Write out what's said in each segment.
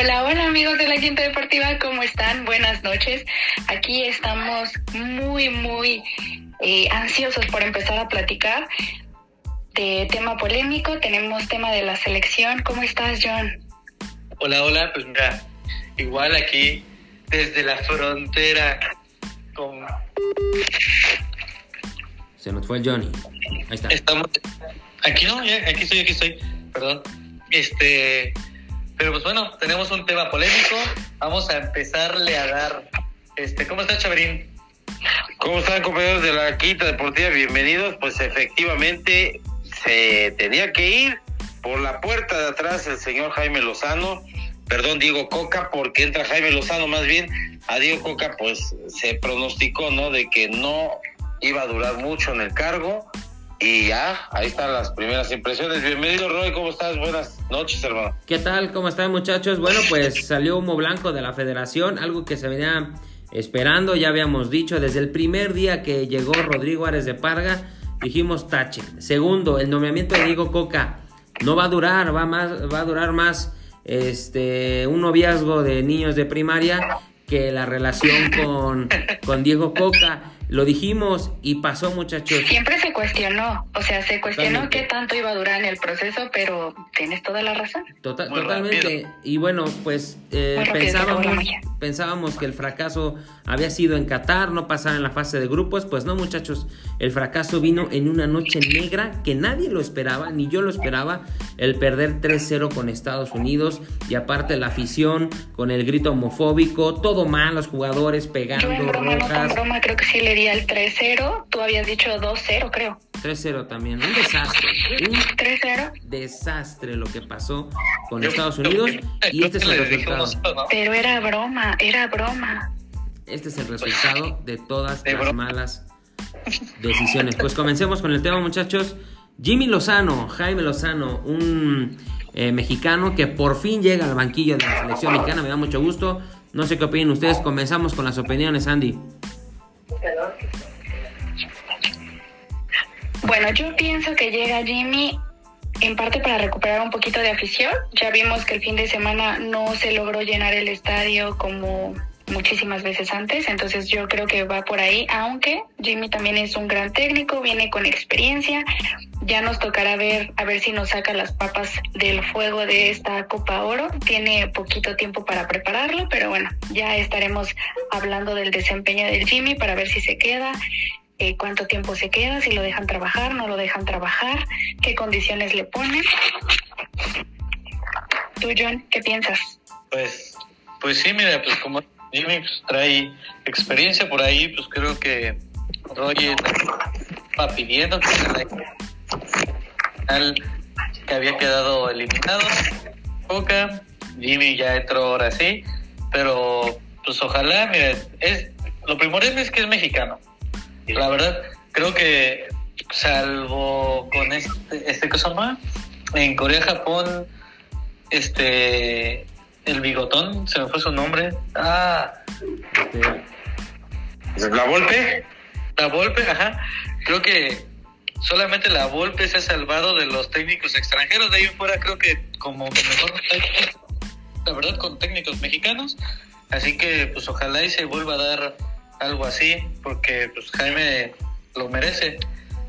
Hola, hola amigos de la Quinta Deportiva, ¿cómo están? Buenas noches. Aquí estamos muy, muy eh, ansiosos por empezar a platicar de tema polémico. Tenemos tema de la selección. ¿Cómo estás, John? Hola, hola, pues mira, igual aquí desde la frontera con... Se nos fue el Johnny. Ahí está. Estamos... Aquí no, ya, aquí estoy, aquí estoy, perdón. Este, pero pues bueno, tenemos un tema polémico. Vamos a empezarle a dar. Este, ¿cómo está Chaverín? ¿Cómo están compañeros de la Quinta Deportiva? Bienvenidos. Pues efectivamente se tenía que ir por la puerta de atrás el señor Jaime Lozano, perdón, Diego Coca, porque entra Jaime Lozano más bien. A Diego Coca pues se pronosticó, ¿no? De que no iba a durar mucho en el cargo y ya, ahí están las primeras impresiones. Bienvenido, Roy, ¿cómo estás? Buenas noches, hermano. ¿Qué tal? ¿Cómo están, muchachos? Bueno, pues salió humo blanco de la federación, algo que se venía esperando, ya habíamos dicho, desde el primer día que llegó Rodrigo Ares de Parga, dijimos tache. Segundo, el nombramiento de Diego Coca no va a durar, va, más, va a durar más este, un noviazgo de niños de primaria que la relación con, con Diego Coca. Lo dijimos y pasó, muchachos. Siempre se cuestionó, o sea, se cuestionó qué tanto iba a durar en el proceso, pero tienes toda la razón. Tota-, totalmente. Y bueno, pues eh, pensábamos, pensábamos que el fracaso había sido en Qatar, no pasar en la fase de grupos. Pues no, muchachos, el fracaso vino en una noche negra que nadie lo esperaba, ni yo lo esperaba, el perder 3-0 con Estados Unidos y aparte la afición con el grito homofóbico, todo mal, los jugadores pegando yo broma, rojas. No, broma, creo que sí le di al 3-0, tú habías dicho 2-0, creo. 3-0 también, un desastre. Un 3-0. desastre lo que pasó con Estados Unidos y este es el resultado. Pero era broma, era broma. Este es el resultado de todas las malas decisiones. Pues comencemos con el tema, muchachos. Jimmy Lozano, Jaime Lozano, un eh, mexicano que por fin llega al banquillo de la selección mexicana. Me da mucho gusto. No sé qué opinan ustedes. Comenzamos con las opiniones, Andy. Bueno, yo pienso que llega Jimmy en parte para recuperar un poquito de afición. Ya vimos que el fin de semana no se logró llenar el estadio como muchísimas veces antes, entonces yo creo que va por ahí, aunque Jimmy también es un gran técnico, viene con experiencia, ya nos tocará ver a ver si nos saca las papas del fuego de esta Copa Oro, tiene poquito tiempo para prepararlo, pero bueno, ya estaremos hablando del desempeño del Jimmy para ver si se queda, eh, cuánto tiempo se queda, si lo dejan trabajar, no lo dejan trabajar, qué condiciones le ponen. Tú, John, ¿qué piensas? Pues, pues sí, mira, pues como Jimmy trae experiencia por ahí, pues creo que Roger va pidiendo que al que había quedado eliminado. Boca, Jimmy ya entró ahora sí, pero pues ojalá, mira, es, lo primordial es que es mexicano. La verdad, creo que salvo con este, este cosa más, en Corea, Japón, este, el bigotón, se me fue su nombre. Ah, ¿La Volpe? La Volpe, ajá. Creo que solamente la Volpe se ha salvado de los técnicos extranjeros. De ahí en fuera creo que como que mejor la verdad con técnicos mexicanos. Así que pues ojalá y se vuelva a dar algo así, porque pues Jaime lo merece.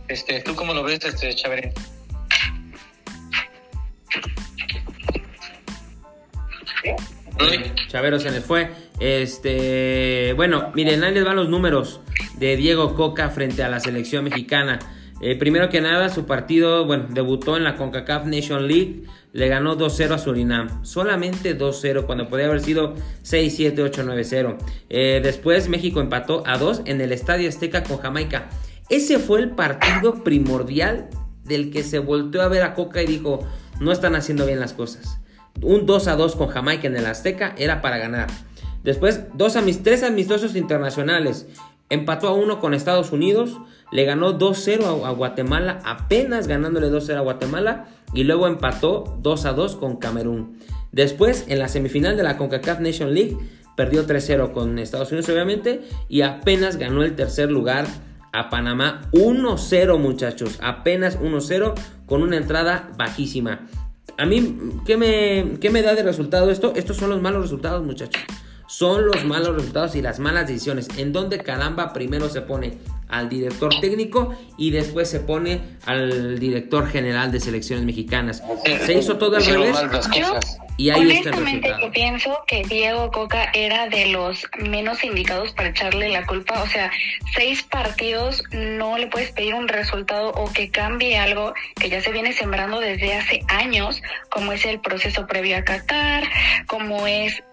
Este, ¿tú cómo lo ves, este Chaverín? Chavero se les fue. Este, bueno, miren, ahí les van los números de Diego Coca frente a la selección mexicana. Eh, primero que nada, su partido, bueno, debutó en la CONCACAF Nation League, le ganó 2-0 a Surinam, solamente 2-0 cuando podría haber sido 6-7, 8-9-0. Eh, después México empató a 2 en el Estadio Azteca con Jamaica. Ese fue el partido primordial del que se volteó a ver a Coca y dijo, no están haciendo bien las cosas. Un 2 a 2 con Jamaica en el Azteca era para ganar. Después, dos tres amistosos internacionales. Empató a uno con Estados Unidos, le ganó 2-0 a, Guatemala, apenas ganándole 2-0 a Guatemala, y luego empató 2 a 2 con Camerún. Después, en la semifinal de la CONCACAF Nation League, perdió 3-0 con Estados Unidos, obviamente, y apenas ganó el tercer lugar a Panamá 1-0, muchachos. Apenas 1-0 con una entrada bajísima. A mí, ¿qué me, ¿qué me da de resultado esto? Estos son los malos resultados, muchachos. Son los malos resultados y las malas decisiones. En donde caramba primero se pone al director técnico y después se pone al director general de selecciones mexicanas. Se hizo todo al revés. Y ahí honestamente yo pienso que Diego Coca era de los menos indicados para echarle la culpa. O sea, seis partidos no le puedes pedir un resultado o que cambie algo que ya se viene sembrando desde hace años, como es el proceso previo a Qatar, como es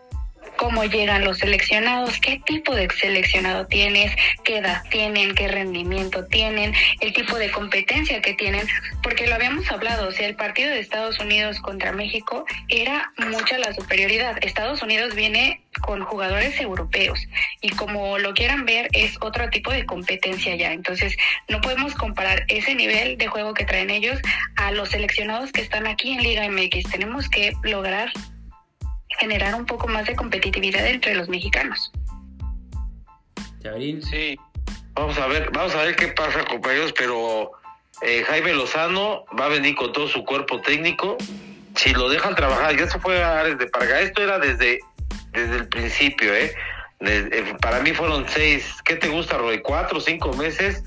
cómo llegan los seleccionados, qué tipo de seleccionado tienes, qué edad tienen, qué rendimiento tienen, el tipo de competencia que tienen, porque lo habíamos hablado, o sea, el partido de Estados Unidos contra México era mucha la superioridad. Estados Unidos viene con jugadores europeos y como lo quieran ver es otro tipo de competencia ya. Entonces no podemos comparar ese nivel de juego que traen ellos a los seleccionados que están aquí en Liga MX. Tenemos que lograr generar un poco más de competitividad entre los mexicanos. Sí, vamos a ver, vamos a ver qué pasa, compañeros, pero eh, Jaime Lozano va a venir con todo su cuerpo técnico. Si lo dejan trabajar, ya se fue a Ares de Parga. Esto era desde, desde el principio, ¿eh? eh para mí fueron seis, ¿qué te gusta, Roy? Cuatro, cinco meses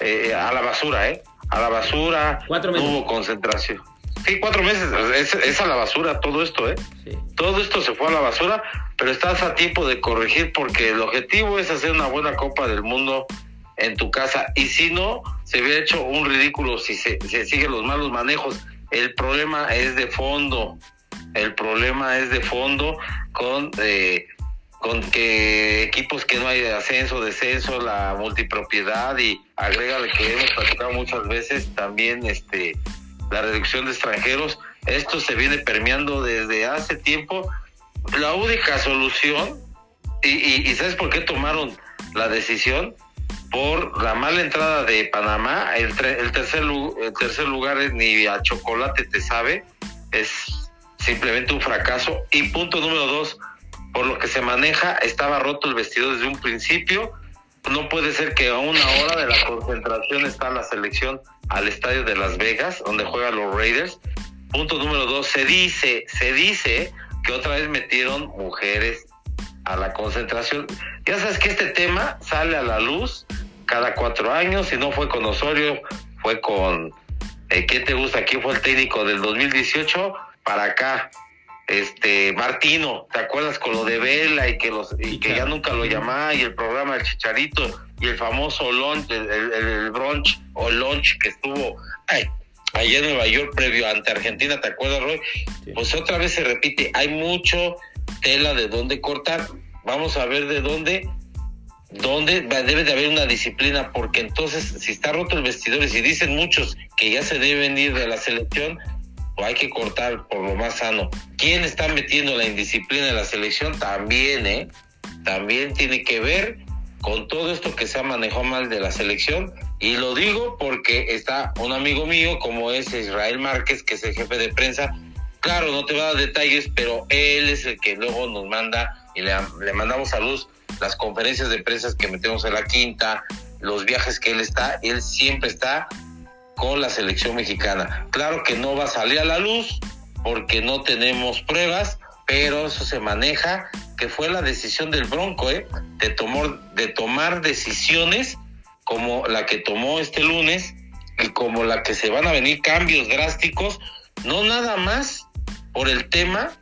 eh, a la basura, ¿eh? A la basura. Cuatro meses. No hubo concentración. Sí, cuatro meses. Es, a la basura todo esto, ¿eh? Todo esto se fue a la basura, pero estás a tiempo de corregir porque el objetivo es hacer una buena Copa del Mundo en tu casa. Y si no, se hubiera hecho un ridículo si se, se siguen los malos manejos. El problema es de fondo. El problema es de fondo con... Eh, con que equipos que no hay ascenso, descenso, la multipropiedad y agrega que hemos platicado muchas veces también este la reducción de extranjeros. Esto se viene permeando desde hace tiempo. La única solución, y, ¿sabes por qué tomaron la decisión? Por la mala entrada de Panamá, el, el, tercer, el tercer lugar es ni a chocolate te sabe, es simplemente un fracaso. Y punto número dos, por lo que se maneja, estaba roto el vestido desde un principio no puede ser que a una hora de la concentración está la selección al estadio de Las Vegas, donde juegan los Raiders. Punto número dos, se dice, se dice que otra vez metieron mujeres a la concentración. Ya sabes que este tema sale a la luz cada cuatro años, si no fue con Osorio, fue con, eh, ¿quién te gusta? ¿Quién fue el técnico del 2018? Para acá, este Martino, ¿te acuerdas con lo de Vela y que los y que ya nunca lo llamaba y el programa del Chicharito y el famoso lunch, el, el, brunch o lunch que estuvo ay, allá en Nueva York previo ante Argentina, ¿te acuerdas, Roy? Pues otra vez se repite, hay mucho tela de dónde cortar. Vamos a ver de dónde dónde debe de haber una disciplina porque entonces si está roto el vestidor y si dicen muchos que ya se deben ir de la selección, hay que cortar por lo más sano. ¿Quién está metiendo la indisciplina en la selección? También, ¿eh? También tiene que ver con todo esto que se ha manejado mal de la selección. Y lo digo porque está un amigo mío, como es Israel Márquez, que es el jefe de prensa. Claro, no te va a dar detalles, pero él es el que luego nos manda y le, le mandamos a luz las conferencias de prensa que metemos en la quinta, los viajes que él está. Él siempre está con la selección mexicana. Claro que no va a salir a la luz porque no tenemos pruebas, pero eso se maneja, que fue la decisión del Bronco, ¿eh? de, tomar, de tomar decisiones como la que tomó este lunes y como la que se van a venir cambios drásticos, no nada más por el tema,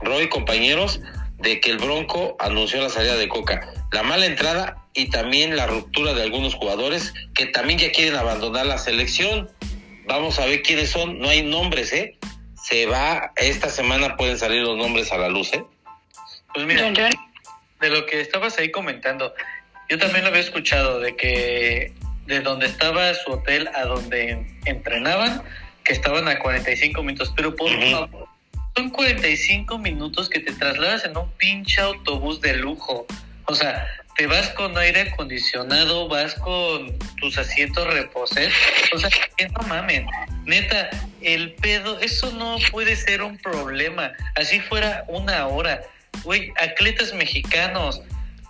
Roy compañeros, de que el Bronco anunció la salida de Coca. La mala entrada y también la ruptura de algunos jugadores que también ya quieren abandonar la selección. Vamos a ver quiénes son, no hay nombres, ¿eh? Se va, esta semana pueden salir los nombres a la luz, ¿eh? Pues mira, de lo que estabas ahí comentando, yo también lo había escuchado, de que de donde estaba su hotel a donde entrenaban, que estaban a 45 minutos, pero por favor, son 45 minutos que te trasladas en un pinche autobús de lujo. O sea, te vas con aire acondicionado, vas con tus asientos reposer, o sea, que no mamen, neta, el pedo, eso no puede ser un problema, así fuera una hora, güey, atletas mexicanos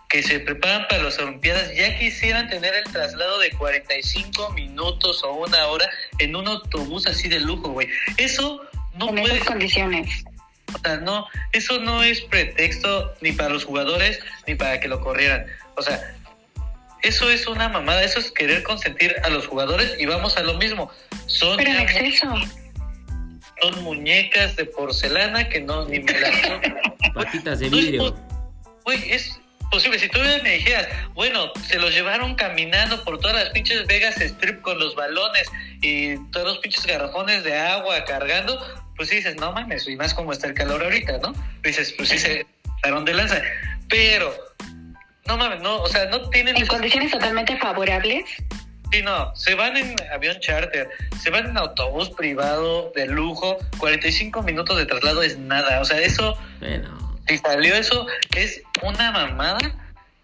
que se preparan para las Olimpiadas ya quisieran tener el traslado de 45 minutos o una hora en un autobús así de lujo, güey, eso no en puedes esas condiciones. O sea, no, eso no es pretexto ni para los jugadores ni para que lo corrieran. O sea, eso es una mamada, eso es querer consentir a los jugadores y vamos a lo mismo. Son, Pero en exceso. son muñecas de porcelana que no ni me las Patitas de vidrio. pos- Güey, es posible. Si tú me dijeras, bueno, se los llevaron caminando por todas las pinches Vegas Strip con los balones y todos los pinches garrafones de agua cargando, pues dices, no mames, y más como está el calor ahorita, ¿no? Dices, pues sí se daron de lanza. Pero, no mames, no, o sea, no tienen En condiciones totalmente favorables. Sí, no, se van en avión charter, se van en autobús privado de lujo, 45 minutos de traslado es nada, o sea, eso Bueno, si salió eso, es una mamada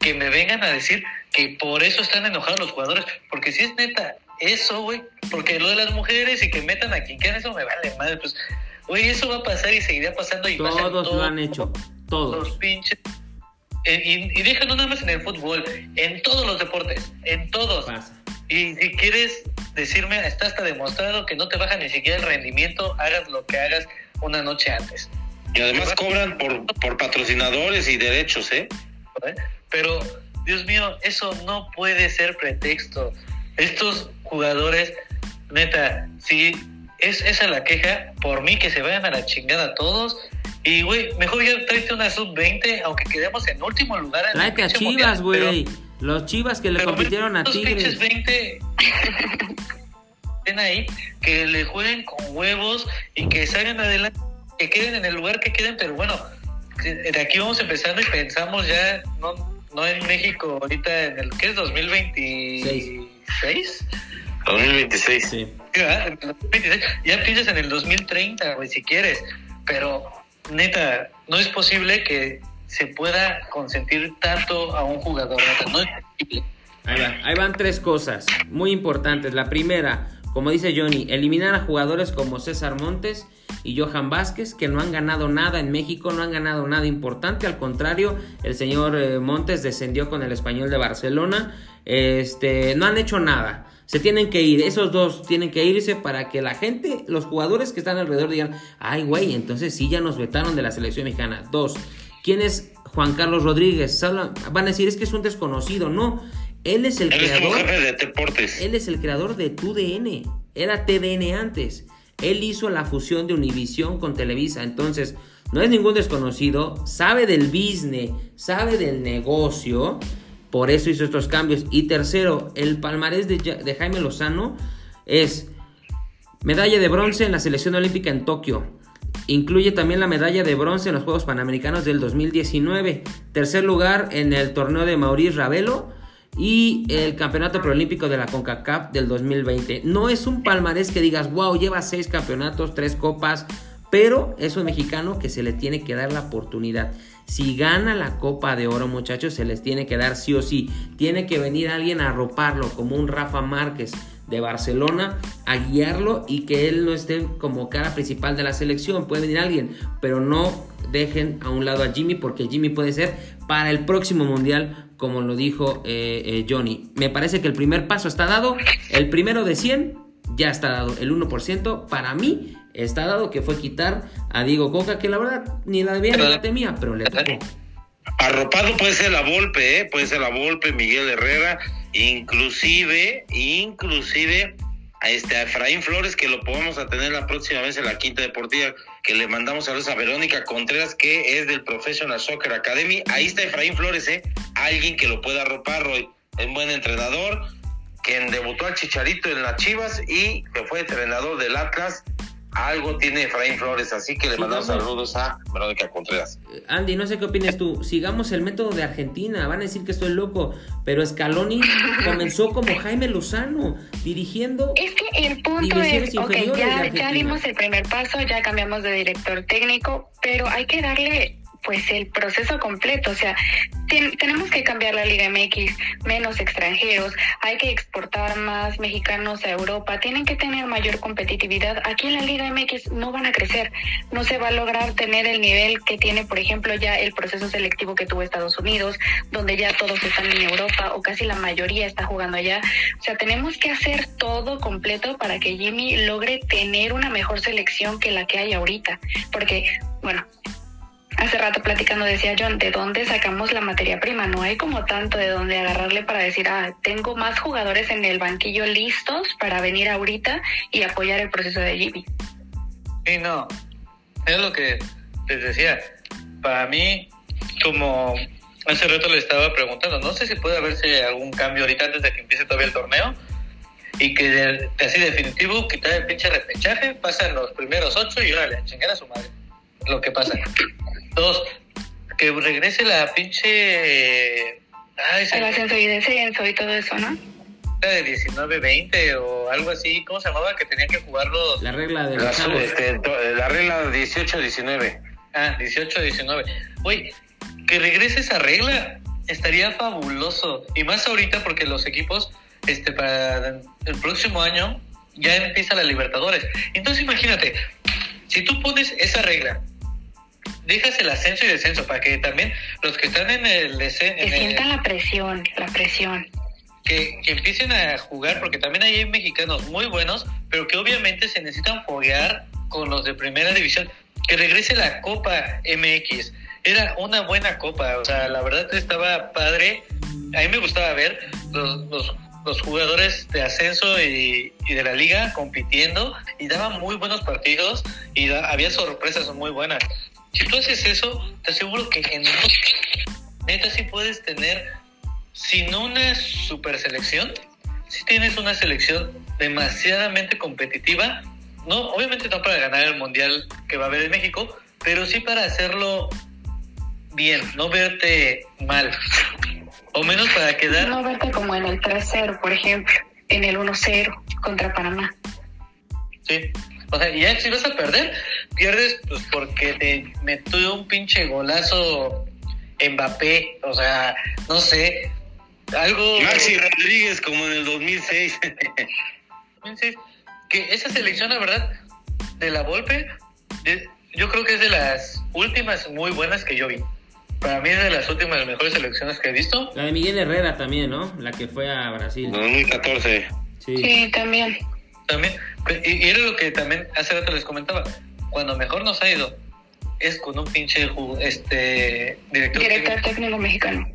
que me vengan a decir que por eso están enojados los jugadores. Porque si es neta eso, güey, porque lo de las mujeres y que metan a quien quieran, eso me vale madre. Pues, güey, eso va a pasar y seguirá pasando. Y todos lo todo- han hecho. Los Todos. pinches. Y, y deja no nada más en el fútbol, en todos los deportes, en todos. Pasa. Y si quieres decirme, está hasta demostrado que no te baja ni siquiera el rendimiento, hagas lo que hagas una noche antes. Y además cobran por, por patrocinadores y derechos, ¿eh? ¿eh? Pero, Dios mío, eso no puede ser pretexto. Estos jugadores, neta, si es esa la queja, por mí que se vayan a la chingada todos. Y, güey, mejor ya tráete una sub-20, aunque quedemos en último lugar. en el Tráete a Chivas, güey. Los Chivas que le compitieron a Tigres. 20 estén ahí, que le jueguen con huevos y que salgan adelante, que queden en el lugar que queden, pero bueno, que de aquí vamos empezando y pensamos ya, no, no en México, ahorita en el, ¿qué es? 2026? 2026. Sí. ¿verdad? En el 2026. Ya piensas en el 2030, güey, si quieres, pero neta, no es posible que se pueda consentir tanto a un jugador, neta, no es posible. Ahí, va. Ahí van tres cosas muy importantes. La primera, como dice Johnny, eliminar a jugadores como César Montes y Johan Vázquez, que no han ganado nada en México, no han ganado nada importante. Al contrario, el señor eh, Montes descendió con el español de Barcelona. Este, no han hecho nada. Se tienen que ir, esos dos tienen que irse para que la gente, los jugadores que están alrededor digan, ay güey, entonces sí ya nos vetaron de la selección mexicana. Dos, ¿quién es Juan Carlos Rodríguez? Van a decir, es que es un desconocido. No, él es el Él es creador. jefe de deportes. Él es el creador de TUDN. Era TDN antes. Él hizo la fusión de Univisión con Televisa. Entonces, no es ningún desconocido. Sabe del business. Sabe del negocio. Por eso hizo estos cambios. Y tercero, el palmarés de, de Jaime Lozano es medalla de bronce en la selección olímpica en Tokio. Incluye también la medalla de bronce en los Juegos Panamericanos del 2019. Tercer lugar en el torneo de Maurice Ravelo y el campeonato preolímpico de la CONCACAF del 2020. No es un palmarés que digas, wow, lleva seis campeonatos, tres copas, pero es un mexicano que se le tiene que dar la oportunidad. Si gana la Copa de Oro, muchachos, se les tiene que dar sí o sí. Tiene que venir alguien a arroparlo, como un Rafa Márquez de Barcelona, a guiarlo y que él no esté como cara principal de la selección. Puede venir alguien, pero no dejen a un lado a Jimmy porque Jimmy puede ser para el próximo mundial, como lo dijo eh, eh, Johnny. Me parece que el primer paso está dado, el primero de 100 ya está dado, el 1% para mí está dado que fue quitar a Diego Coca, que la verdad ni la debía ni la temía, pero le tocó. Arropado puede ser la Volpe, ¿eh? puede ser la Volpe, Miguel Herrera, inclusive, inclusive a este Efraín Flores, que lo podemos tener la próxima vez en la Quinta Deportiva, que le mandamos saludos a Verónica Contreras, que es del Professional Soccer Academy. Ahí está Efraín Flores, ¿eh? alguien que lo pueda arropar, Roy. Es buen entrenador, quien debutó al Chicharito en las Chivas y que fue entrenador del Atlas. Algo tiene Efraín Flores, así que le mandamos saludos a Verónica Contreras. Andy, no sé qué opinas tú. Sigamos el método de Argentina. Van a decir que estoy loco. Pero Scaloni comenzó como Jaime Lozano, dirigiendo. Es que el punto es, ok, ya, ya dimos el primer paso, ya cambiamos de director técnico, pero hay que darle pues el proceso completo. O sea, tenemos que cambiar la Liga MX, menos extranjeros, hay que exportar más mexicanos a Europa, tienen que tener mayor competitividad. Aquí en la Liga MX no van a crecer, no se va a lograr tener el nivel que tiene, por ejemplo, ya el proceso selectivo que tuvo Estados Unidos, donde ya todos están en Europa o casi la mayoría está jugando allá. O sea, tenemos que hacer todo completo para que Jimmy logre tener una mejor selección que la que hay ahorita, porque, bueno, Hace rato platicando decía John, ¿de dónde sacamos la materia prima? No hay como tanto de dónde agarrarle para decir, ah, tengo más jugadores en el banquillo listos para venir ahorita y apoyar el proceso de Jimmy. Sí, no. Es lo que les decía. Para mí, como hace rato le estaba preguntando, no sé si puede haberse algún cambio ahorita antes de que empiece todavía el torneo y que de, así definitivo quitar el pinche repechaje, pasan los primeros ocho y órale, chingar a su madre. Lo que pasa. Dos, que regrese la pinche. Ay, el ascenso y descenso y todo eso, ¿no? de 19-20 o algo así, ¿cómo se llamaba? Que tenían que jugar los... La regla de la, este, la regla 18-19. Ah, 18-19. Oye, que regrese esa regla estaría fabuloso. Y más ahorita porque los equipos, este, para el próximo año ya empieza la Libertadores. Entonces imagínate, si tú pones esa regla dejas el ascenso y descenso para que también los que están en el descenso... Que sientan la presión, la presión. Que, empiecen a jugar, porque también hay mexicanos muy buenos, pero que obviamente se necesitan foguear con los de primera división. Que regrese la Copa MX. Era una buena copa, o sea, la verdad estaba padre. A mí me gustaba ver los, los, los jugadores de ascenso y, y, de la liga compitiendo y daban muy buenos partidos y había sorpresas muy buenas. Si tú haces eso, te aseguro que en neta sí puedes tener, sin una super selección, si tienes una selección demasiadamente competitiva, no, obviamente no para ganar el mundial que va a haber en México, pero sí para hacerlo bien, no verte mal. O menos para quedar. No verte como en el 3-0, por ejemplo, en el 1-0 contra Panamá. Sí, o sea, ya si vas a perder, pierdes pues porque te metió un pinche golazo Mbappé, o sea, no sé, algo... Maxi Rodríguez como en el 2006. que esa selección, la verdad, de la Volpe, yo creo que es de las últimas muy buenas que yo vi. Para mí es de las últimas mejores selecciones que he visto. La de Miguel Herrera también, ¿no? La que fue a Brasil. 2014. Sí, sí también. También, y, era lo que también hace rato les comentaba, cuando mejor nos ha ido es con un pinche este director, director técnico, mexicano.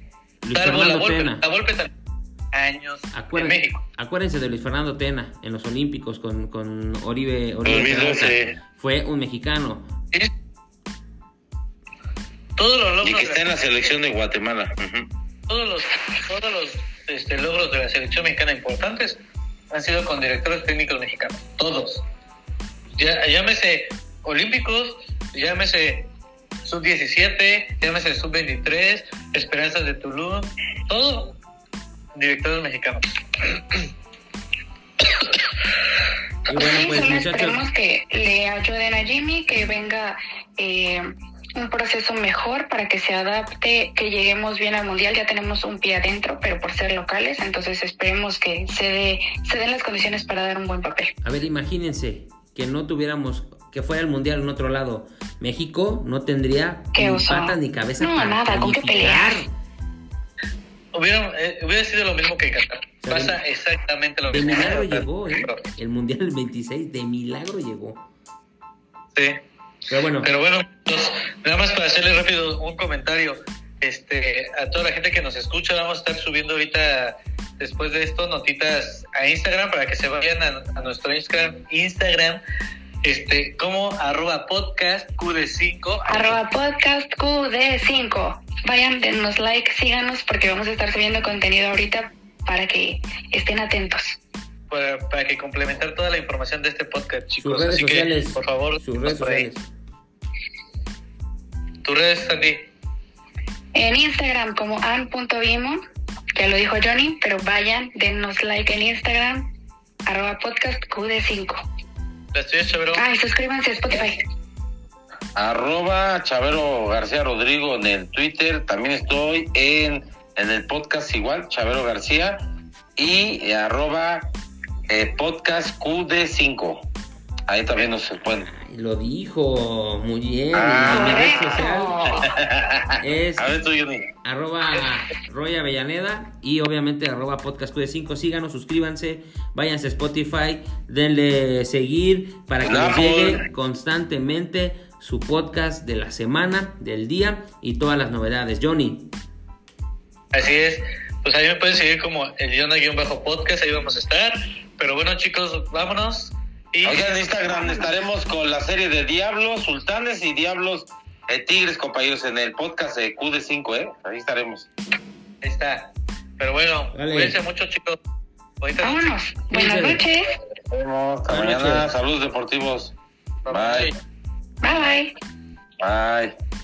Luis Fernando Tena. La Volpe también años acuérdense, en México. Acuérdense de Luis Fernando Tena en los Olímpicos con, con Oribe, Oribe 2012. Fue un mexicano. Todos los logros y que está en la selección de Guatemala. Todos los, todos los este, logros de la selección mexicana importantes han sido con directores técnicos mexicanos, todos. Ya, llámese Olímpicos, llámese Sub-17, llámese Sub-23, Esperanzas de Tulum, todos directores mexicanos. Y bueno, pues, esperemos que le ayuden a Jimmy, que venga eh, un proceso mejor para que se adapte, que lleguemos bien al mundial. Ya tenemos un pie adentro, pero por ser locales, entonces esperemos que se, dé, se den las condiciones para dar un buen papel. A ver, imagínense que no tuviéramos, que fuera el mundial en otro lado. México no tendría ni patas ni cabeza no, para nada, ¿con qué pelear? Hubiera, eh, hubiera sido lo mismo que Qatar. Pasa exactamente lo mismo. De milagro llegó, ¿eh? El mundial del 26, de milagro llegó. Sí. Pero bueno. Pero bueno, pues, nada más para hacerle rápido un comentario. Este, a toda la gente que nos escucha, vamos a estar subiendo ahorita, después de esto, notitas a Instagram para que se vayan a, nuestro Instagram, Instagram, este, como arroba podcast QD5. Arroba podcast QD5. Vayan, denos like, síganos porque vamos a estar subiendo contenido ahorita para que estén atentos. Para, para que complementar toda la información de este podcast, chicos. Sus redes Así sociales, que, por favor, sus redes sociales. ¿Tus redes, Sandy? En Instagram como an.vimo, ya lo dijo Johnny, pero vayan, denos like en Instagram, arroba podcast QD5. La estoy hecho, bro. Ah, y suscríbanse a Spotify. arroba Chavero García Rodrigo en el Twitter. También estoy en, en el podcast igual, Chavero García. Y arroba eh, podcast QD5. Ahí también nos pueden. Ay, lo dijo muy bien. Ah. mi red social es A ver tú, Johnny. arroba Roy Avellaneda y obviamente arroba podcast QD5. Síganos, suscríbanse, váyanse a Spotify, denle seguir para que Apple. llegue constantemente su podcast de la semana, del día y todas las novedades. Johnny, Así es. Pues ahí me pueden seguir como el Yona-podcast, ahí vamos a estar. Pero bueno, chicos, vámonos. Y Oigan, en Instagram estaremos con la serie de Diablos, Sultanes y Diablos eh, Tigres, compañeros, en el podcast de QD5, ¿eh? Ahí estaremos. ahí está. Pero bueno, Vale. cuídense mucho, chicos. Vámonos. Buenas noches. Nos vemos. Hasta Buenas mañana. noches. Saludos deportivos. Bye. Bye. Bye. Bye.